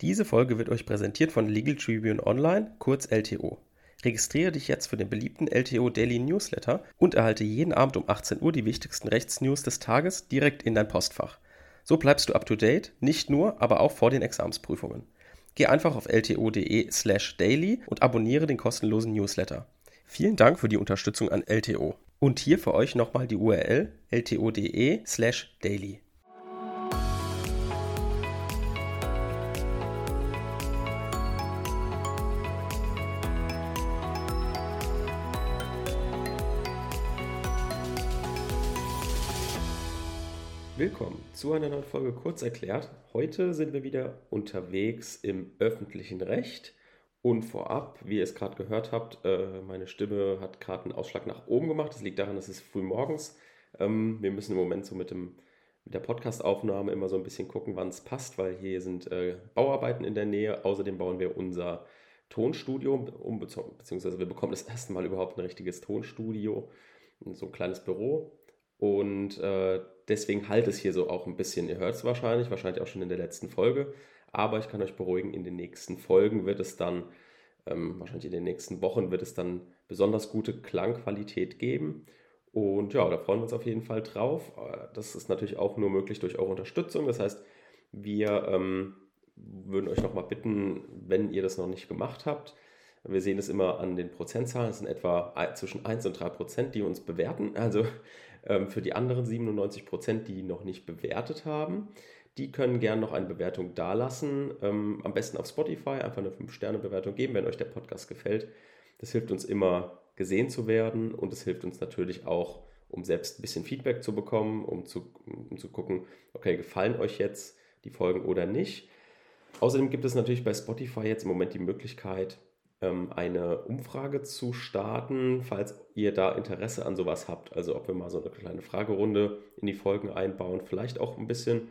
Diese Folge wird euch präsentiert von Legal Tribune Online, kurz LTO. Registriere dich jetzt für den beliebten LTO Daily Newsletter und erhalte jeden Abend um 18 Uhr die wichtigsten Rechtsnews des Tages direkt in dein Postfach. So bleibst du up to date, nicht nur, aber auch vor den Examsprüfungen. Geh einfach auf lto.de/slash daily und abonniere den kostenlosen Newsletter. Vielen Dank für die Unterstützung an LTO. Und hier für euch nochmal die URL lto.de/slash Willkommen zu einer neuen Folge Kurz erklärt. Heute sind wir wieder unterwegs im öffentlichen Recht. Und vorab, wie ihr es gerade gehört habt, äh, meine Stimme hat gerade einen Ausschlag nach oben gemacht. Das liegt daran, dass es früh morgens. Ähm, wir müssen im Moment so mit, dem, mit der Podcastaufnahme immer so ein bisschen gucken, wann es passt, weil hier sind äh, Bauarbeiten in der Nähe. Außerdem bauen wir unser Tonstudio um, beziehungsweise wir bekommen das erste Mal überhaupt ein richtiges Tonstudio, so ein kleines Büro. Und äh, deswegen halt es hier so auch ein bisschen. Ihr hört es wahrscheinlich, wahrscheinlich auch schon in der letzten Folge. Aber ich kann euch beruhigen, in den nächsten Folgen wird es dann, ähm, wahrscheinlich in den nächsten Wochen, wird es dann besonders gute Klangqualität geben. Und ja, da freuen wir uns auf jeden Fall drauf. Äh, das ist natürlich auch nur möglich durch eure Unterstützung. Das heißt, wir ähm, würden euch nochmal bitten, wenn ihr das noch nicht gemacht habt, wir sehen es immer an den Prozentzahlen. Es sind etwa zwischen 1 und 3 Prozent, die uns bewerten. Also ähm, für die anderen 97 Prozent, die noch nicht bewertet haben, die können gerne noch eine Bewertung dalassen. Ähm, am besten auf Spotify einfach eine 5-Sterne-Bewertung geben, wenn euch der Podcast gefällt. Das hilft uns immer gesehen zu werden und es hilft uns natürlich auch, um selbst ein bisschen Feedback zu bekommen, um zu, um zu gucken, okay, gefallen euch jetzt die Folgen oder nicht. Außerdem gibt es natürlich bei Spotify jetzt im Moment die Möglichkeit, eine Umfrage zu starten, falls ihr da Interesse an sowas habt. Also ob wir mal so eine kleine Fragerunde in die Folgen einbauen, vielleicht auch ein bisschen,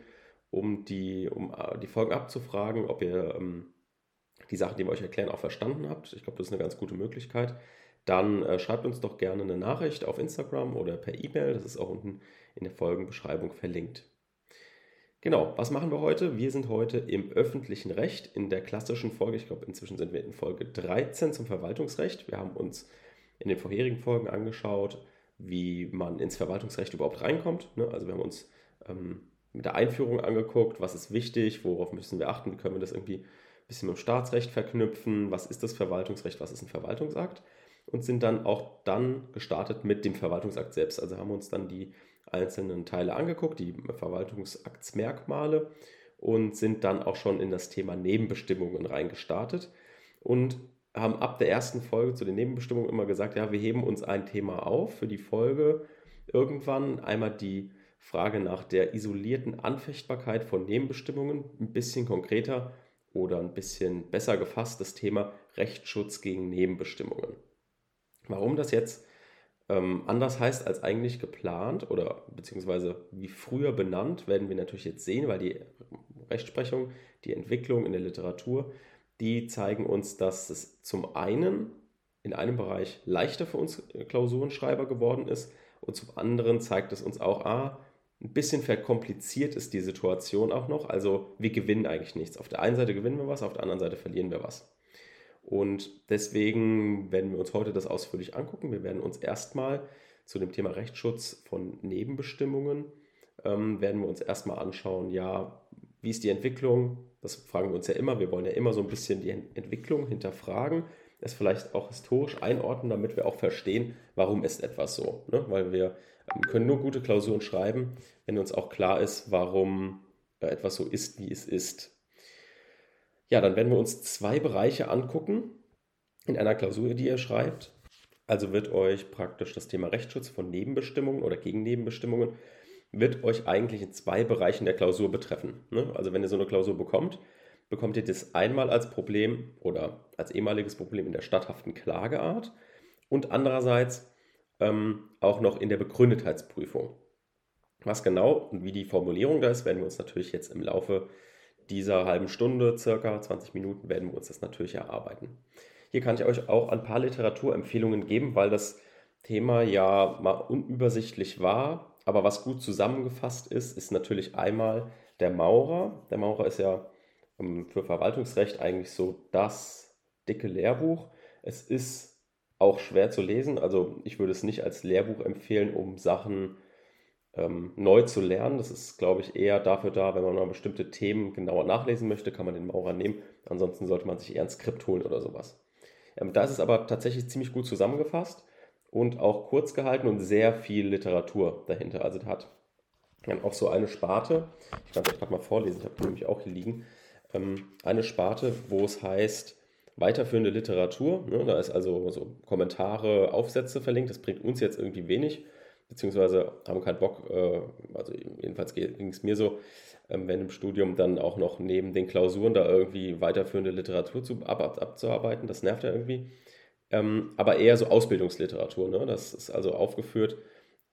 um die, um äh, die Folgen abzufragen, ob ihr ähm, die Sachen, die wir euch erklären, auch verstanden habt. Ich glaube, das ist eine ganz gute Möglichkeit. Dann äh, schreibt uns doch gerne eine Nachricht auf Instagram oder per E-Mail. Das ist auch unten in der Folgenbeschreibung verlinkt. Genau, was machen wir heute? Wir sind heute im öffentlichen Recht in der klassischen Folge. Ich glaube, inzwischen sind wir in Folge 13 zum Verwaltungsrecht. Wir haben uns in den vorherigen Folgen angeschaut, wie man ins Verwaltungsrecht überhaupt reinkommt. Ne? Also wir haben uns ähm, mit der Einführung angeguckt, was ist wichtig, worauf müssen wir achten, wie können wir das irgendwie ein bisschen mit dem Staatsrecht verknüpfen, was ist das Verwaltungsrecht, was ist ein Verwaltungsakt und sind dann auch dann gestartet mit dem Verwaltungsakt selbst. Also haben wir uns dann die einzelnen Teile angeguckt, die Verwaltungsaktsmerkmale und sind dann auch schon in das Thema Nebenbestimmungen reingestartet und haben ab der ersten Folge zu den Nebenbestimmungen immer gesagt, ja, wir heben uns ein Thema auf für die Folge irgendwann. Einmal die Frage nach der isolierten Anfechtbarkeit von Nebenbestimmungen, ein bisschen konkreter oder ein bisschen besser gefasst das Thema Rechtsschutz gegen Nebenbestimmungen. Warum das jetzt ähm, anders heißt als eigentlich geplant oder beziehungsweise wie früher benannt, werden wir natürlich jetzt sehen, weil die Rechtsprechung, die Entwicklung in der Literatur, die zeigen uns, dass es zum einen in einem Bereich leichter für uns Klausurenschreiber geworden ist und zum anderen zeigt es uns auch, ah, ein bisschen verkompliziert ist die Situation auch noch. Also wir gewinnen eigentlich nichts. Auf der einen Seite gewinnen wir was, auf der anderen Seite verlieren wir was. Und deswegen werden wir uns heute das ausführlich angucken. Wir werden uns erstmal zu dem Thema Rechtsschutz von Nebenbestimmungen, ähm, werden wir uns erstmal anschauen, ja, wie ist die Entwicklung? Das fragen wir uns ja immer. Wir wollen ja immer so ein bisschen die Entwicklung hinterfragen, es vielleicht auch historisch einordnen, damit wir auch verstehen, warum ist etwas so. Ne? Weil wir ähm, können nur gute Klausuren schreiben, wenn uns auch klar ist, warum äh, etwas so ist, wie es ist. Ja, dann werden wir uns zwei Bereiche angucken in einer Klausur, die ihr schreibt. Also wird euch praktisch das Thema Rechtsschutz von Nebenbestimmungen oder gegen Nebenbestimmungen wird euch eigentlich in zwei Bereichen der Klausur betreffen. Ne? Also wenn ihr so eine Klausur bekommt, bekommt ihr das einmal als Problem oder als ehemaliges Problem in der statthaften Klageart und andererseits ähm, auch noch in der Begründetheitsprüfung. Was genau und wie die Formulierung da ist, werden wir uns natürlich jetzt im Laufe dieser halben Stunde, circa 20 Minuten, werden wir uns das natürlich erarbeiten. Hier kann ich euch auch ein paar Literaturempfehlungen geben, weil das Thema ja mal unübersichtlich war. Aber was gut zusammengefasst ist, ist natürlich einmal der Maurer. Der Maurer ist ja ähm, für Verwaltungsrecht eigentlich so das dicke Lehrbuch. Es ist auch schwer zu lesen, also ich würde es nicht als Lehrbuch empfehlen, um Sachen ähm, neu zu lernen. Das ist, glaube ich, eher dafür da, wenn man mal bestimmte Themen genauer nachlesen möchte, kann man den Maurer nehmen. Ansonsten sollte man sich eher ein Skript holen oder sowas. Ähm, da ist es aber tatsächlich ziemlich gut zusammengefasst und auch kurz gehalten und sehr viel Literatur dahinter. Also da hat dann auch so eine Sparte, ich kann es euch gerade mal vorlesen, ich habe die nämlich auch hier liegen, ähm, eine Sparte, wo es heißt, weiterführende Literatur. Ne? Da ist also so Kommentare, Aufsätze verlinkt. Das bringt uns jetzt irgendwie wenig, beziehungsweise haben keinen Bock, äh, also jedenfalls ging es mir so, ähm, wenn im Studium dann auch noch neben den Klausuren da irgendwie weiterführende Literatur zu, ab, ab, abzuarbeiten. Das nervt ja irgendwie. Ähm, aber eher so Ausbildungsliteratur. Ne? Das ist also aufgeführt,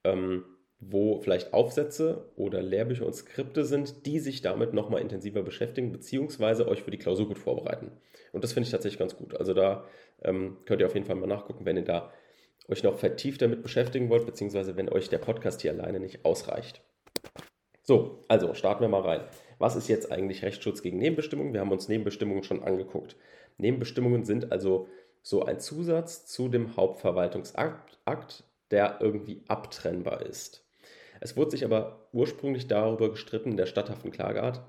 ähm, wo vielleicht Aufsätze oder Lehrbücher und Skripte sind, die sich damit nochmal intensiver beschäftigen, beziehungsweise euch für die Klausur gut vorbereiten. Und das finde ich tatsächlich ganz gut. Also da ähm, könnt ihr auf jeden Fall mal nachgucken, wenn ihr da euch noch vertieft damit beschäftigen wollt, beziehungsweise wenn euch der Podcast hier alleine nicht ausreicht. So, also starten wir mal rein. Was ist jetzt eigentlich Rechtsschutz gegen Nebenbestimmungen? Wir haben uns Nebenbestimmungen schon angeguckt. Nebenbestimmungen sind also so ein Zusatz zu dem Hauptverwaltungsakt, der irgendwie abtrennbar ist. Es wurde sich aber ursprünglich darüber gestritten in der statthaften Klageart,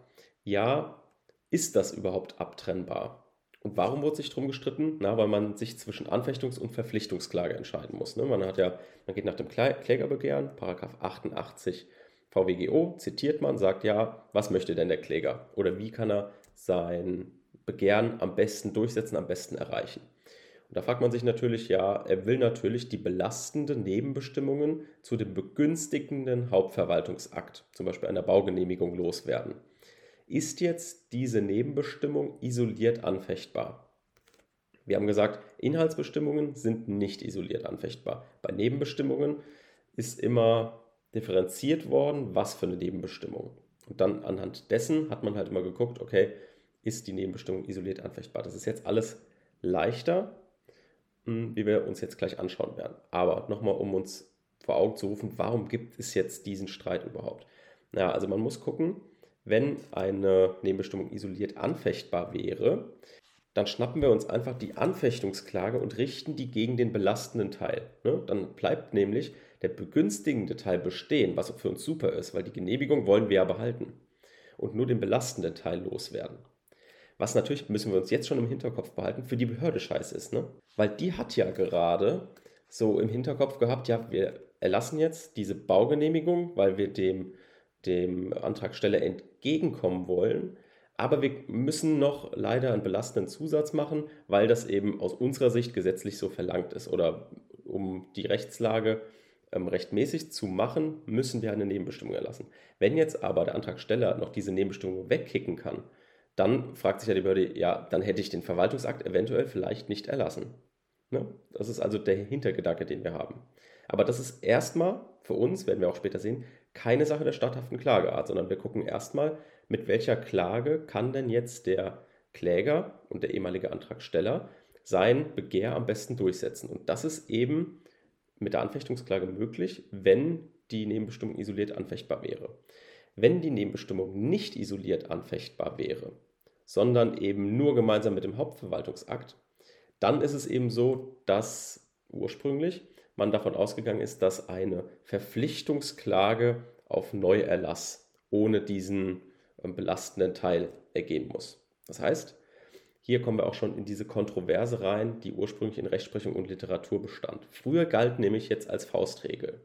ja, ist das überhaupt abtrennbar? Und warum wurde sich darum gestritten? Na, weil man sich zwischen Anfechtungs- und Verpflichtungsklage entscheiden muss. Ne? Man hat ja, man geht nach dem Klägerbegehren, Paragraph 88 VWGO, zitiert man, sagt ja, was möchte denn der Kläger? Oder wie kann er sein Begehren am besten durchsetzen, am besten erreichen? Und da fragt man sich natürlich, ja, er will natürlich die belastenden Nebenbestimmungen zu dem begünstigenden Hauptverwaltungsakt, zum Beispiel einer Baugenehmigung, loswerden. Ist jetzt diese Nebenbestimmung isoliert anfechtbar? Wir haben gesagt, Inhaltsbestimmungen sind nicht isoliert anfechtbar. Bei Nebenbestimmungen ist immer differenziert worden, was für eine Nebenbestimmung. Und dann anhand dessen hat man halt immer geguckt, okay, ist die Nebenbestimmung isoliert anfechtbar. Das ist jetzt alles leichter, hm, wie wir uns jetzt gleich anschauen werden. Aber nochmal, um uns vor Augen zu rufen, warum gibt es jetzt diesen Streit überhaupt? Ja, also man muss gucken, wenn eine Nebenbestimmung isoliert anfechtbar wäre, dann schnappen wir uns einfach die Anfechtungsklage und richten die gegen den belastenden Teil. Ne? Dann bleibt nämlich der begünstigende Teil bestehen, was für uns super ist, weil die Genehmigung wollen wir ja behalten und nur den belastenden Teil loswerden. Was natürlich, müssen wir uns jetzt schon im Hinterkopf behalten, für die Behörde scheiße ist, ne? Weil die hat ja gerade so im Hinterkopf gehabt, ja, wir erlassen jetzt diese Baugenehmigung, weil wir dem dem Antragsteller entgegenkommen wollen. Aber wir müssen noch leider einen belastenden Zusatz machen, weil das eben aus unserer Sicht gesetzlich so verlangt ist. Oder um die Rechtslage ähm, rechtmäßig zu machen, müssen wir eine Nebenbestimmung erlassen. Wenn jetzt aber der Antragsteller noch diese Nebenbestimmung wegkicken kann, dann fragt sich ja die Behörde, ja, dann hätte ich den Verwaltungsakt eventuell vielleicht nicht erlassen. Ne? Das ist also der Hintergedanke, den wir haben. Aber das ist erstmal für uns, werden wir auch später sehen, keine Sache der statthaften Klageart, sondern wir gucken erstmal, mit welcher Klage kann denn jetzt der Kläger und der ehemalige Antragsteller sein Begehr am besten durchsetzen. Und das ist eben mit der Anfechtungsklage möglich, wenn die Nebenbestimmung isoliert anfechtbar wäre. Wenn die Nebenbestimmung nicht isoliert anfechtbar wäre, sondern eben nur gemeinsam mit dem Hauptverwaltungsakt, dann ist es eben so, dass ursprünglich man davon ausgegangen ist, dass eine Verpflichtungsklage auf Neuerlass ohne diesen ähm, belastenden Teil ergehen muss. Das heißt, hier kommen wir auch schon in diese Kontroverse rein, die ursprünglich in Rechtsprechung und Literatur bestand. Früher galt nämlich jetzt als Faustregel,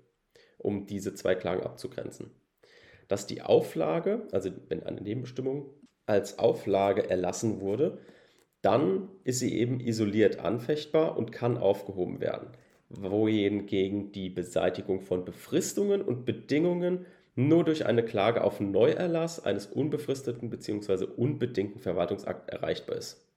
um diese zwei Klagen abzugrenzen, dass die Auflage, also wenn eine Nebenbestimmung als Auflage erlassen wurde, dann ist sie eben isoliert anfechtbar und kann aufgehoben werden wohingegen die Beseitigung von Befristungen und Bedingungen nur durch eine Klage auf Neuerlass eines unbefristeten bzw. unbedingten Verwaltungsakt erreichbar ist.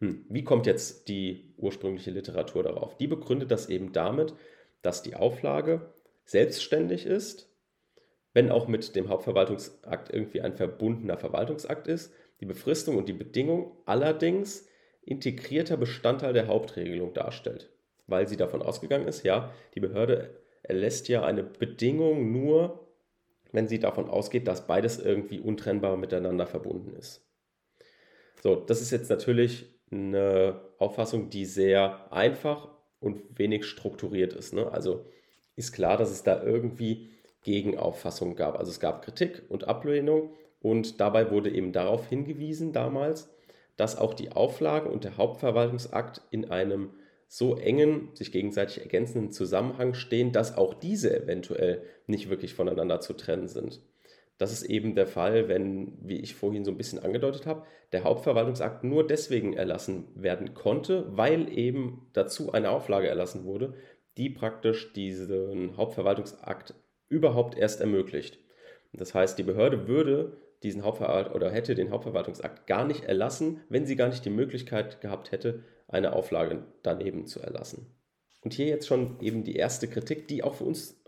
Hm, wie kommt jetzt die ursprüngliche Literatur darauf? Die begründet das eben damit, dass die Auflage selbstständig ist, wenn auch mit dem Hauptverwaltungsakt irgendwie ein verbundener Verwaltungsakt ist, die Befristung und die Bedingung allerdings integrierter Bestandteil der Hauptregelung darstellt weil sie davon ausgegangen ist, ja, die Behörde erlässt ja eine Bedingung nur, wenn sie davon ausgeht, dass beides irgendwie untrennbar miteinander verbunden ist. So, das ist jetzt natürlich eine Auffassung, die sehr einfach und wenig strukturiert ist. Ne? Also ist klar, dass es da irgendwie Gegenauffassungen gab. Also es gab Kritik und Ablehnung und dabei wurde eben darauf hingewiesen damals, dass auch die Auflage und der Hauptverwaltungsakt in einem so engen, sich gegenseitig ergänzenden Zusammenhang stehen, dass auch diese eventuell nicht wirklich voneinander zu trennen sind. Das ist eben der Fall, wenn, wie ich vorhin so ein bisschen angedeutet habe, der Hauptverwaltungsakt nur deswegen erlassen werden konnte, weil eben dazu eine Auflage erlassen wurde, die praktisch diesen Hauptverwaltungsakt überhaupt erst ermöglicht. Das heißt, die Behörde würde diesen Hauptverwalt oder hätte den Hauptverwaltungsakt gar nicht erlassen, wenn sie gar nicht die Möglichkeit gehabt hätte, eine Auflage daneben zu erlassen. Und hier jetzt schon eben die erste Kritik, die auch für uns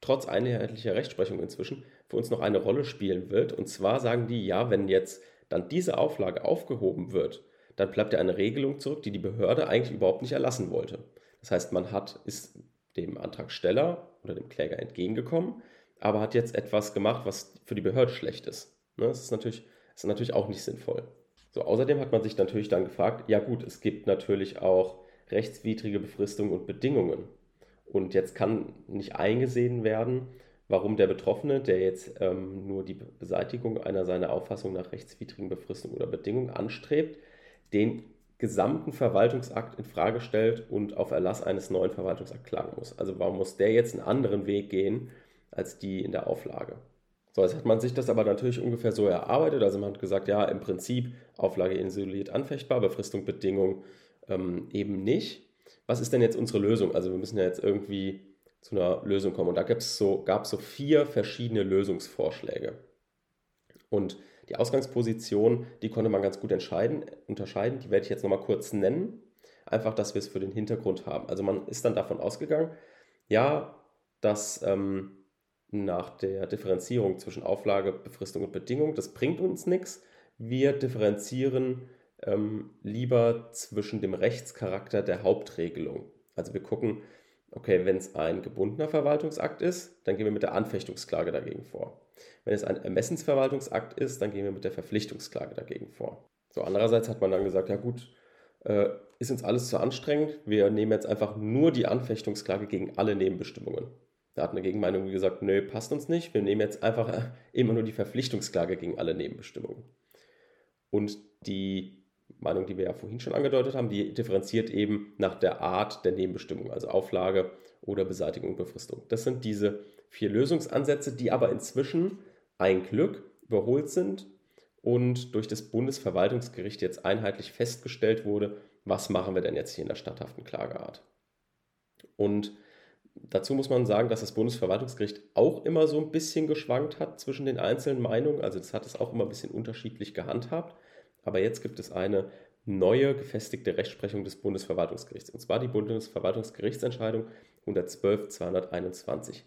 trotz einheitlicher Rechtsprechung inzwischen für uns noch eine Rolle spielen wird. Und zwar sagen die, ja, wenn jetzt dann diese Auflage aufgehoben wird, dann bleibt ja eine Regelung zurück, die die Behörde eigentlich überhaupt nicht erlassen wollte. Das heißt, man hat, ist dem Antragsteller oder dem Kläger entgegengekommen, aber hat jetzt etwas gemacht, was für die Behörde schlecht ist. Ne, das ist natürlich, ist natürlich auch nicht sinnvoll. So, außerdem hat man sich natürlich dann gefragt, ja gut, es gibt natürlich auch rechtswidrige Befristungen und Bedingungen. Und jetzt kann nicht eingesehen werden, warum der Betroffene, der jetzt ähm, nur die Beseitigung einer seiner Auffassung nach rechtswidrigen Befristung oder Bedingung anstrebt, den gesamten Verwaltungsakt in Frage stellt und auf Erlass eines neuen Verwaltungsakts klagen muss. Also warum muss der jetzt einen anderen Weg gehen als die in der Auflage? So, jetzt hat man sich das aber natürlich ungefähr so erarbeitet. Also man hat gesagt, ja, im Prinzip Auflage isoliert anfechtbar, Befristung, Bedingung ähm, eben nicht. Was ist denn jetzt unsere Lösung? Also wir müssen ja jetzt irgendwie zu einer Lösung kommen. Und da gab es so, so vier verschiedene Lösungsvorschläge. Und die Ausgangsposition, die konnte man ganz gut entscheiden, unterscheiden. Die werde ich jetzt nochmal kurz nennen. Einfach, dass wir es für den Hintergrund haben. Also man ist dann davon ausgegangen, ja, dass ähm, nach der Differenzierung zwischen Auflage, Befristung und Bedingung, das bringt uns nichts. Wir differenzieren ähm, lieber zwischen dem Rechtscharakter der Hauptregelung. Also wir gucken, Okay, wenn es ein gebundener Verwaltungsakt ist, dann gehen wir mit der Anfechtungsklage dagegen vor. Wenn es ein Ermessensverwaltungsakt ist, dann gehen wir mit der Verpflichtungsklage dagegen vor. So, andererseits hat man dann gesagt, ja gut, äh, ist uns alles zu anstrengend, wir nehmen jetzt einfach nur die Anfechtungsklage gegen alle Nebenbestimmungen. Da hat eine Gegenmeinung gesagt, nö, passt uns nicht, wir nehmen jetzt einfach äh, immer nur die Verpflichtungsklage gegen alle Nebenbestimmungen. Und die Meinung, die wir ja vorhin schon angedeutet haben, die differenziert eben nach der Art der Nebenbestimmung, also Auflage oder Beseitigung und Befristung. Das sind diese vier Lösungsansätze, die aber inzwischen ein Glück überholt sind und durch das Bundesverwaltungsgericht jetzt einheitlich festgestellt wurde, was machen wir denn jetzt hier in der statthaften Klageart. Und dazu muss man sagen, dass das Bundesverwaltungsgericht auch immer so ein bisschen geschwankt hat zwischen den einzelnen Meinungen. Also das hat es auch immer ein bisschen unterschiedlich gehandhabt. Aber jetzt gibt es eine neue gefestigte Rechtsprechung des Bundesverwaltungsgerichts, und zwar die Bundesverwaltungsgerichtsentscheidung 112-221.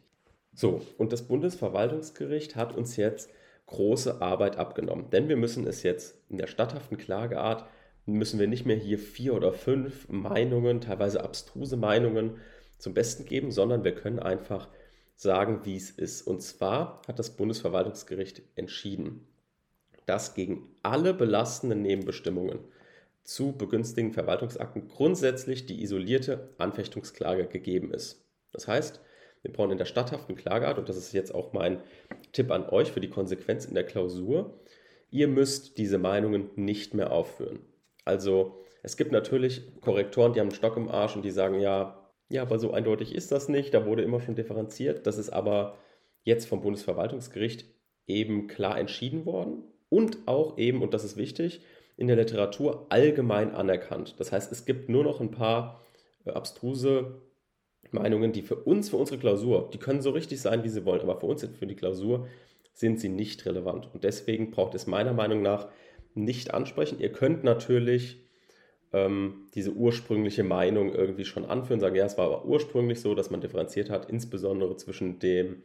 So, und das Bundesverwaltungsgericht hat uns jetzt große Arbeit abgenommen, denn wir müssen es jetzt in der statthaften Klageart, müssen wir nicht mehr hier vier oder fünf Meinungen, teilweise abstruse Meinungen zum Besten geben, sondern wir können einfach sagen, wie es ist. Und zwar hat das Bundesverwaltungsgericht entschieden dass gegen alle belastenden Nebenbestimmungen zu begünstigten Verwaltungsakten grundsätzlich die isolierte Anfechtungsklage gegeben ist. Das heißt, wir brauchen in der statthaften Klageart, und das ist jetzt auch mein Tipp an euch für die Konsequenz in der Klausur, ihr müsst diese Meinungen nicht mehr aufführen. Also es gibt natürlich Korrektoren, die haben einen Stock im Arsch und die sagen, ja, ja, aber so eindeutig ist das nicht, da wurde immer schon differenziert. Das ist aber jetzt vom Bundesverwaltungsgericht eben klar entschieden worden und auch eben, und das ist wichtig, in der Literatur allgemein anerkannt. Das heißt, es gibt nur noch ein paar äh, abstruse Meinungen, die für uns, für unsere Klausur, die können so richtig sein, wie sie wollen, aber für uns, für die Klausur, sind sie nicht relevant. Und deswegen braucht es meiner Meinung nach nicht ansprechen. Ihr könnt natürlich ähm, diese ursprüngliche Meinung irgendwie schon anführen, sagen, ja, es war aber ursprünglich so, dass man differenziert hat, insbesondere zwischen dem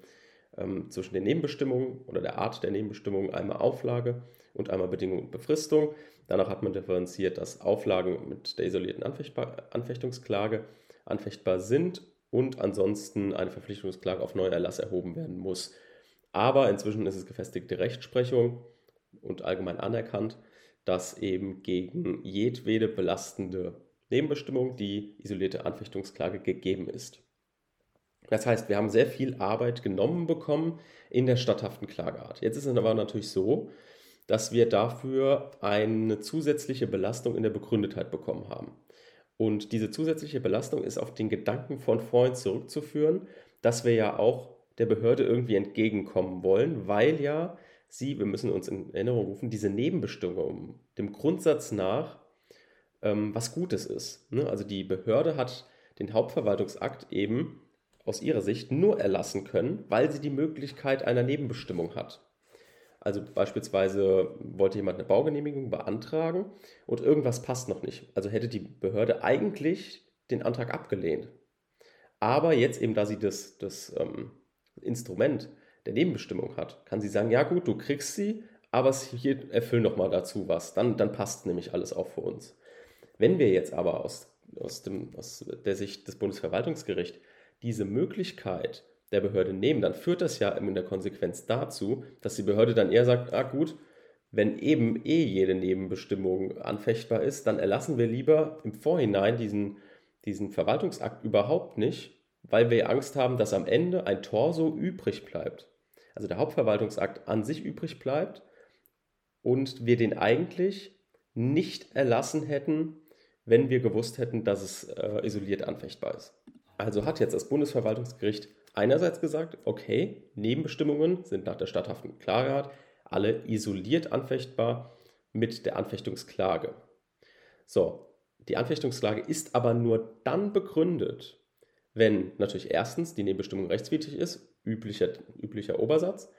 ähm, zwischen den Nebenbestimmungen oder der Art der Nebenbestimmungen einmal Auflage und einmal Bedingung und Befristung. Danach hat man differenziert, dass Auflagen mit der isolierten Anfechtungsklage anfechtbar sind und ansonsten eine Verpflichtungsklage auf Neuerlass erhoben werden muss. Aber inzwischen ist es gefestigte Rechtsprechung und allgemein anerkannt, dass eben gegen jedwede belastende Nebenbestimmung die isolierte Anfechtungsklage gegeben ist. Das heißt, wir haben sehr viel Arbeit genommen bekommen in der statthaften Klageart. Jetzt ist es aber natürlich so, dass wir dafür eine zusätzliche Belastung in der Begründetheit bekommen haben. Und diese zusätzliche Belastung ist auf den Gedanken von vorhin zurückzuführen, dass wir ja auch der Behörde irgendwie entgegenkommen wollen, weil ja sie, wir müssen uns in Erinnerung rufen, diese Nebenbestimmung dem Grundsatz nach ähm, was Gutes ist. Ne? Also die Behörde hat den Hauptverwaltungsakt eben aus ihrer Sicht nur erlassen können, weil sie die Möglichkeit einer Nebenbestimmung hat. Also beispielsweise wollte jemand eine Baugenehmigung beantragen und irgendwas passt noch nicht. Also hätte die Behörde eigentlich den Antrag abgelehnt. Aber jetzt eben, da sie das, das ähm, Instrument der Nebenbestimmung hat, kann sie sagen, ja gut, du kriegst sie, aber hier erfüll noch mal dazu was. Dann, dann passt nämlich alles auch für uns. Wenn wir jetzt aber aus, aus, dem, aus der Sicht des Bundesverwaltungsgerichts diese Möglichkeit der Behörde nehmen, dann führt das ja in der Konsequenz dazu, dass die Behörde dann eher sagt, ah gut, wenn eben eh jede Nebenbestimmung anfechtbar ist, dann erlassen wir lieber im Vorhinein diesen, diesen Verwaltungsakt überhaupt nicht, weil wir Angst haben, dass am Ende ein Torso übrig bleibt. Also der Hauptverwaltungsakt an sich übrig bleibt und wir den eigentlich nicht erlassen hätten, wenn wir gewusst hätten, dass es äh, isoliert anfechtbar ist. Also hat jetzt das Bundesverwaltungsgericht einerseits gesagt, okay, Nebenbestimmungen sind nach der statthaften Klageart alle isoliert anfechtbar mit der Anfechtungsklage. So, die Anfechtungsklage ist aber nur dann begründet, wenn natürlich erstens die Nebenbestimmung rechtswidrig ist, üblicher, üblicher Obersatz,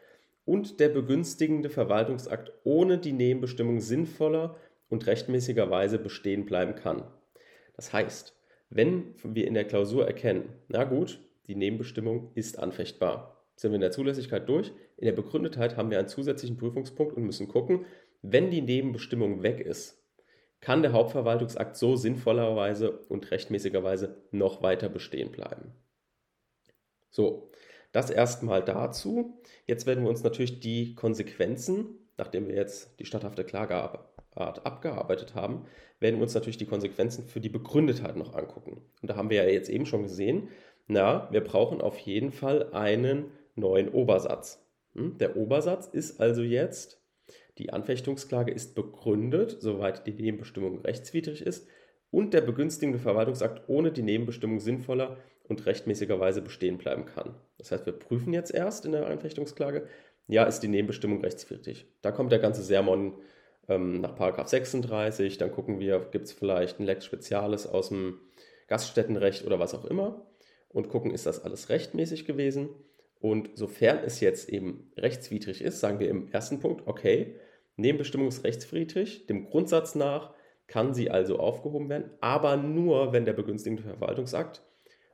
und der begünstigende Verwaltungsakt ohne die Nebenbestimmung sinnvoller und rechtmäßigerweise bestehen bleiben kann. Das heißt, wenn wir in der Klausur erkennen, na gut, die Nebenbestimmung ist anfechtbar, sind wir in der Zulässigkeit durch. In der Begründetheit haben wir einen zusätzlichen Prüfungspunkt und müssen gucken, wenn die Nebenbestimmung weg ist, kann der Hauptverwaltungsakt so sinnvollerweise und rechtmäßigerweise noch weiter bestehen bleiben. So, das erstmal dazu. Jetzt werden wir uns natürlich die Konsequenzen, nachdem wir jetzt die statthafte Klageart abgearbeitet haben, werden wir uns natürlich die Konsequenzen für die Begründetheit noch angucken. Und da haben wir ja jetzt eben schon gesehen, na, wir brauchen auf jeden Fall einen neuen Obersatz. Hm? Der Obersatz ist also jetzt, die Anfechtungsklage ist begründet, soweit die Nebenbestimmung rechtswidrig ist und der begünstigende Verwaltungsakt ohne die Nebenbestimmung sinnvoller und rechtmäßigerweise bestehen bleiben kann. Das heißt, wir prüfen jetzt erst in der Anfechtungsklage, ja, ist die Nebenbestimmung rechtswidrig. Da kommt der ganze Sermon ähm, nach 36, dann gucken wir, gibt es vielleicht ein Lex Speziales aus dem Gaststättenrecht oder was auch immer und gucken, ist das alles rechtmäßig gewesen. Und sofern es jetzt eben rechtswidrig ist, sagen wir im ersten Punkt, okay, Nebenbestimmung ist rechtswidrig, dem Grundsatz nach kann sie also aufgehoben werden, aber nur, wenn der begünstigende Verwaltungsakt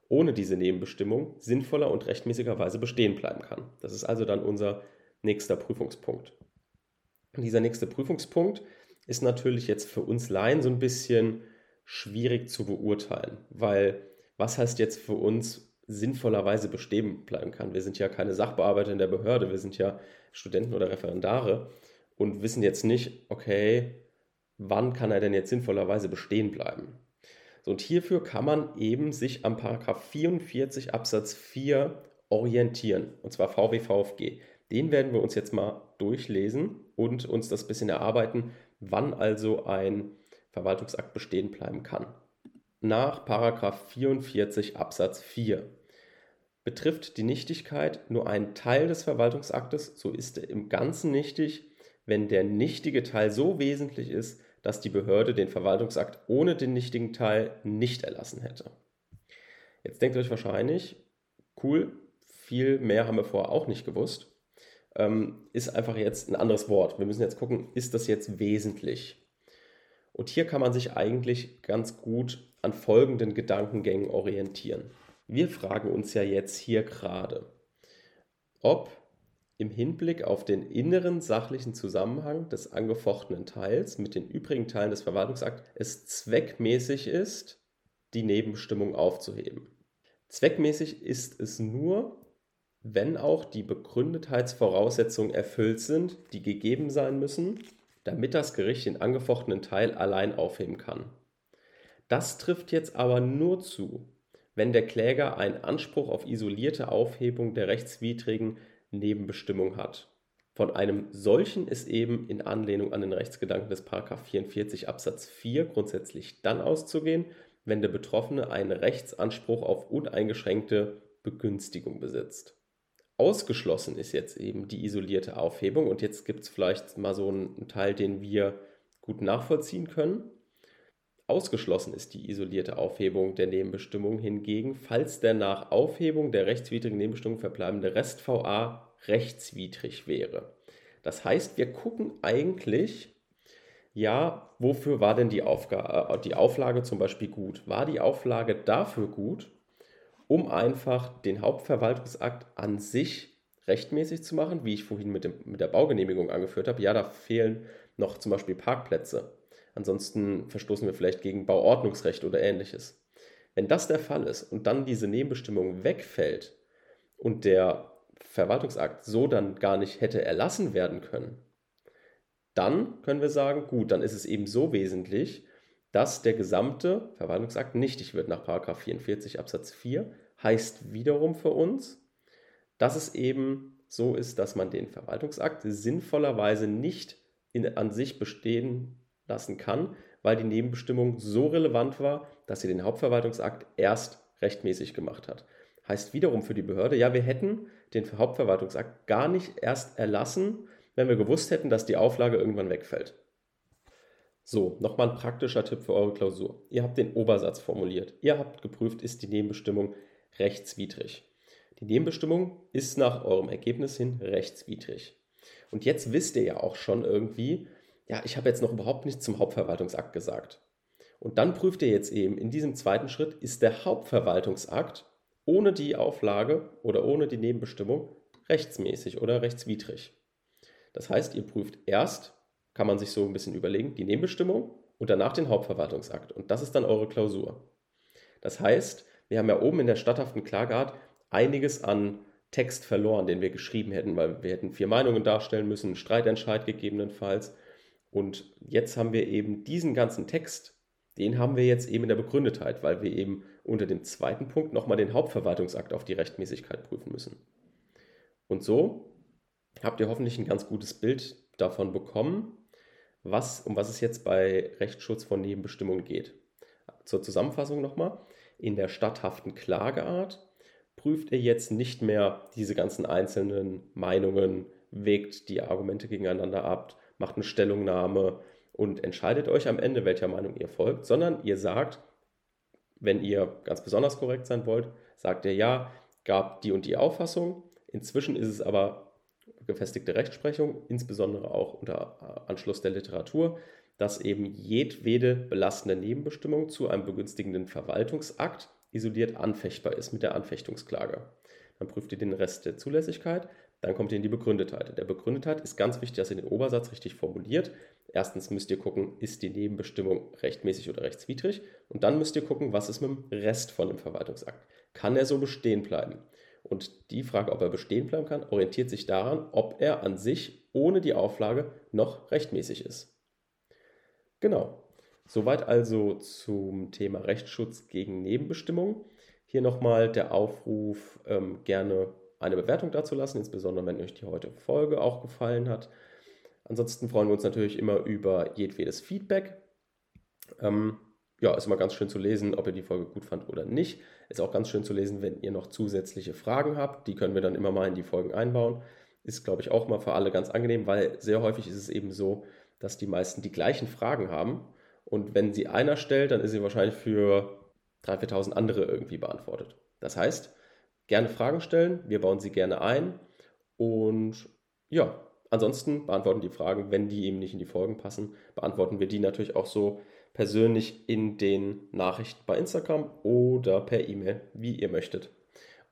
ohne diese Nebenbestimmung sinnvoller und rechtmäßigerweise bestehen bleiben kann. Das ist also dann unser nächster Prüfungspunkt. Und dieser nächste Prüfungspunkt ist natürlich jetzt für uns Laien so ein bisschen schwierig zu beurteilen, weil was heißt jetzt für uns sinnvollerweise bestehen bleiben kann. Wir sind ja keine Sachbearbeiter in der Behörde, wir sind ja Studenten oder Referendare und wissen jetzt nicht, okay, wann kann er denn jetzt sinnvollerweise bestehen bleiben? Und hierfür kann man eben sich am Paragraph 44 Absatz 4 orientieren, und zwar VWVFG. Den werden wir uns jetzt mal durchlesen und uns das bisschen erarbeiten, wann also ein Verwaltungsakt bestehen bleiben kann nach 44 Absatz 4. Betrifft die Nichtigkeit nur einen Teil des Verwaltungsaktes, so ist er im Ganzen nichtig, wenn der nichtige Teil so wesentlich ist, dass die Behörde den Verwaltungsakt ohne den nichtigen Teil nicht erlassen hätte. Jetzt denkt ihr euch wahrscheinlich, cool, viel mehr haben wir vorher auch nicht gewusst. Ähm, ist einfach jetzt ein anderes Wort. Wir müssen jetzt gucken, ist das jetzt wesentlich? Und hier kann man sich eigentlich ganz gut an folgenden Gedankengängen orientieren. Wir fragen uns ja jetzt hier gerade, ob im Hinblick auf den inneren sachlichen Zusammenhang des angefochtenen Teils mit den übrigen Teilen des Verwaltungsakts es zweckmäßig ist, die Nebenbestimmung aufzuheben. Zweckmäßig ist es nur, wenn auch die Begründetheitsvoraussetzungen erfüllt sind, die gegeben sein müssen, damit das Gericht den angefochtenen Teil allein aufheben kann. Das trifft jetzt aber nur zu, wenn der Kläger einen Anspruch auf isolierte Aufhebung der rechtswidrigen Nebenbestimmung hat. Von einem solchen ist eben in Anlehnung an den Rechtsgedanken des 44 Absatz 4 grundsätzlich dann auszugehen, wenn der Betroffene einen Rechtsanspruch auf uneingeschränkte Begünstigung besitzt. Ausgeschlossen ist jetzt eben die isolierte Aufhebung und jetzt gibt es vielleicht mal so einen Teil, den wir gut nachvollziehen können. Ausgeschlossen ist die isolierte Aufhebung der Nebenbestimmung hingegen, falls der nach Aufhebung der rechtswidrigen Nebenbestimmung verbleibende Rest VA rechtswidrig wäre. Das heißt, wir gucken eigentlich, ja, wofür war denn die, Aufga äh, die Auflage zum Beispiel gut? War die Auflage dafür gut, um einfach den Hauptverwaltungsakt an sich rechtmäßig zu machen, wie ich vorhin mit, dem, mit der Baugenehmigung angeführt habe? Ja, da fehlen noch zum Beispiel Parkplätze. Ansonsten verstoßen wir vielleicht gegen Bauordnungsrecht oder ähnliches. Wenn das der Fall ist und dann diese Nebenbestimmung wegfällt und der Verwaltungsakt so dann gar nicht hätte erlassen werden können, dann können wir sagen, gut, dann ist es eben so wesentlich, dass der gesamte Verwaltungsakt nichtig wird nach 44 Absatz 4. Heißt wiederum für uns, dass es eben so ist, dass man den Verwaltungsakt sinnvollerweise nicht in, an sich bestehen lassen kann, weil die Nebenbestimmung so relevant war, dass sie den Hauptverwaltungsakt erst rechtmäßig gemacht hat. Heißt wiederum für die Behörde, ja, wir hätten den Hauptverwaltungsakt gar nicht erst erlassen, wenn wir gewusst hätten, dass die Auflage irgendwann wegfällt. So, nochmal ein praktischer Tipp für eure Klausur. Ihr habt den Obersatz formuliert. Ihr habt geprüft, ist die Nebenbestimmung rechtswidrig. Die Nebenbestimmung ist nach eurem Ergebnis hin rechtswidrig. Und jetzt wisst ihr ja auch schon irgendwie, ja, ich habe jetzt noch überhaupt nichts zum Hauptverwaltungsakt gesagt. Und dann prüft ihr jetzt eben in diesem zweiten Schritt, ist der Hauptverwaltungsakt ohne die Auflage oder ohne die Nebenbestimmung rechtsmäßig oder rechtswidrig. Das heißt, ihr prüft erst, kann man sich so ein bisschen überlegen, die Nebenbestimmung und danach den Hauptverwaltungsakt. Und das ist dann eure Klausur. Das heißt, wir haben ja oben in der statthaften Klageart einiges an Text verloren, den wir geschrieben hätten, weil wir hätten vier Meinungen darstellen müssen, einen Streitentscheid gegebenenfalls. Und jetzt haben wir eben diesen ganzen Text, den haben wir jetzt eben in der Begründetheit, weil wir eben unter dem zweiten Punkt nochmal den Hauptverwaltungsakt auf die Rechtmäßigkeit prüfen müssen. Und so habt ihr hoffentlich ein ganz gutes Bild davon bekommen, was, um was es jetzt bei Rechtsschutz von Nebenbestimmungen geht. Zur Zusammenfassung nochmal. In der statthaften Klageart prüft ihr jetzt nicht mehr diese ganzen einzelnen Meinungen, wägt die Argumente gegeneinander ab, macht eine Stellungnahme und entscheidet euch am Ende, welcher Meinung ihr folgt, sondern ihr sagt, wenn ihr ganz besonders korrekt sein wollt, sagt ihr ja, gab die und die Auffassung. Inzwischen ist es aber gefestigte Rechtsprechung, insbesondere auch unter Anschluss der Literatur, dass eben jedwede belastende Nebenbestimmung zu einem begünstigenden Verwaltungsakt isoliert anfechtbar ist mit der Anfechtungsklage. Dann prüft ihr den Rest der Zulässigkeit, dann kommt ihr in die Begründetheit. Der Begründetheit ist ganz wichtig, dass ihr den Obersatz richtig formuliert. Erstens müsst ihr gucken, ist die Nebenbestimmung rechtmäßig oder rechtswidrig? Und dann müsst ihr gucken, was ist mit dem Rest von dem Verwaltungsakt? Kann er so bestehen bleiben? Und die Frage, ob er bestehen bleiben kann, orientiert sich daran, ob er an sich ohne die Auflage noch rechtmäßig ist. Genau. Soweit also zum Thema Rechtsschutz gegen Nebenbestimmungen. Hier nochmal der Aufruf, ähm, gerne eine Bewertung dazu lassen, insbesondere wenn euch die heutige Folge auch gefallen hat. Ansonsten freuen wir uns natürlich immer über jedwedes Feedback. Ähm, ja, ist immer ganz schön zu lesen, ob ihr die Folge gut fand oder nicht. Ist auch ganz schön zu lesen, wenn ihr noch zusätzliche Fragen habt. Die können wir dann immer mal in die Folgen einbauen. Ist, glaube ich, auch mal für alle ganz angenehm, weil sehr häufig ist es eben so, dass die meisten die gleichen Fragen haben. Und wenn sie einer stellt, dann ist sie wahrscheinlich für 3.000, 4.000 andere irgendwie beantwortet. Das heißt, gerne Fragen stellen, wir bauen sie gerne ein. Und ja, ansonsten beantworten die Fragen, wenn die eben nicht in die Folgen passen, beantworten wir die natürlich auch so persönlich in den Nachrichten bei Instagram oder per E-Mail, wie ihr möchtet.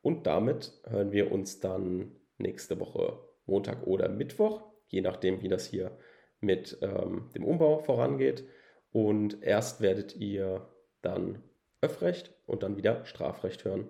Und damit hören wir uns dann nächste Woche Montag oder Mittwoch, je nachdem, wie das hier mit ähm, dem Umbau vorangeht. Und erst werdet ihr dann Öffrecht und dann wieder Strafrecht hören.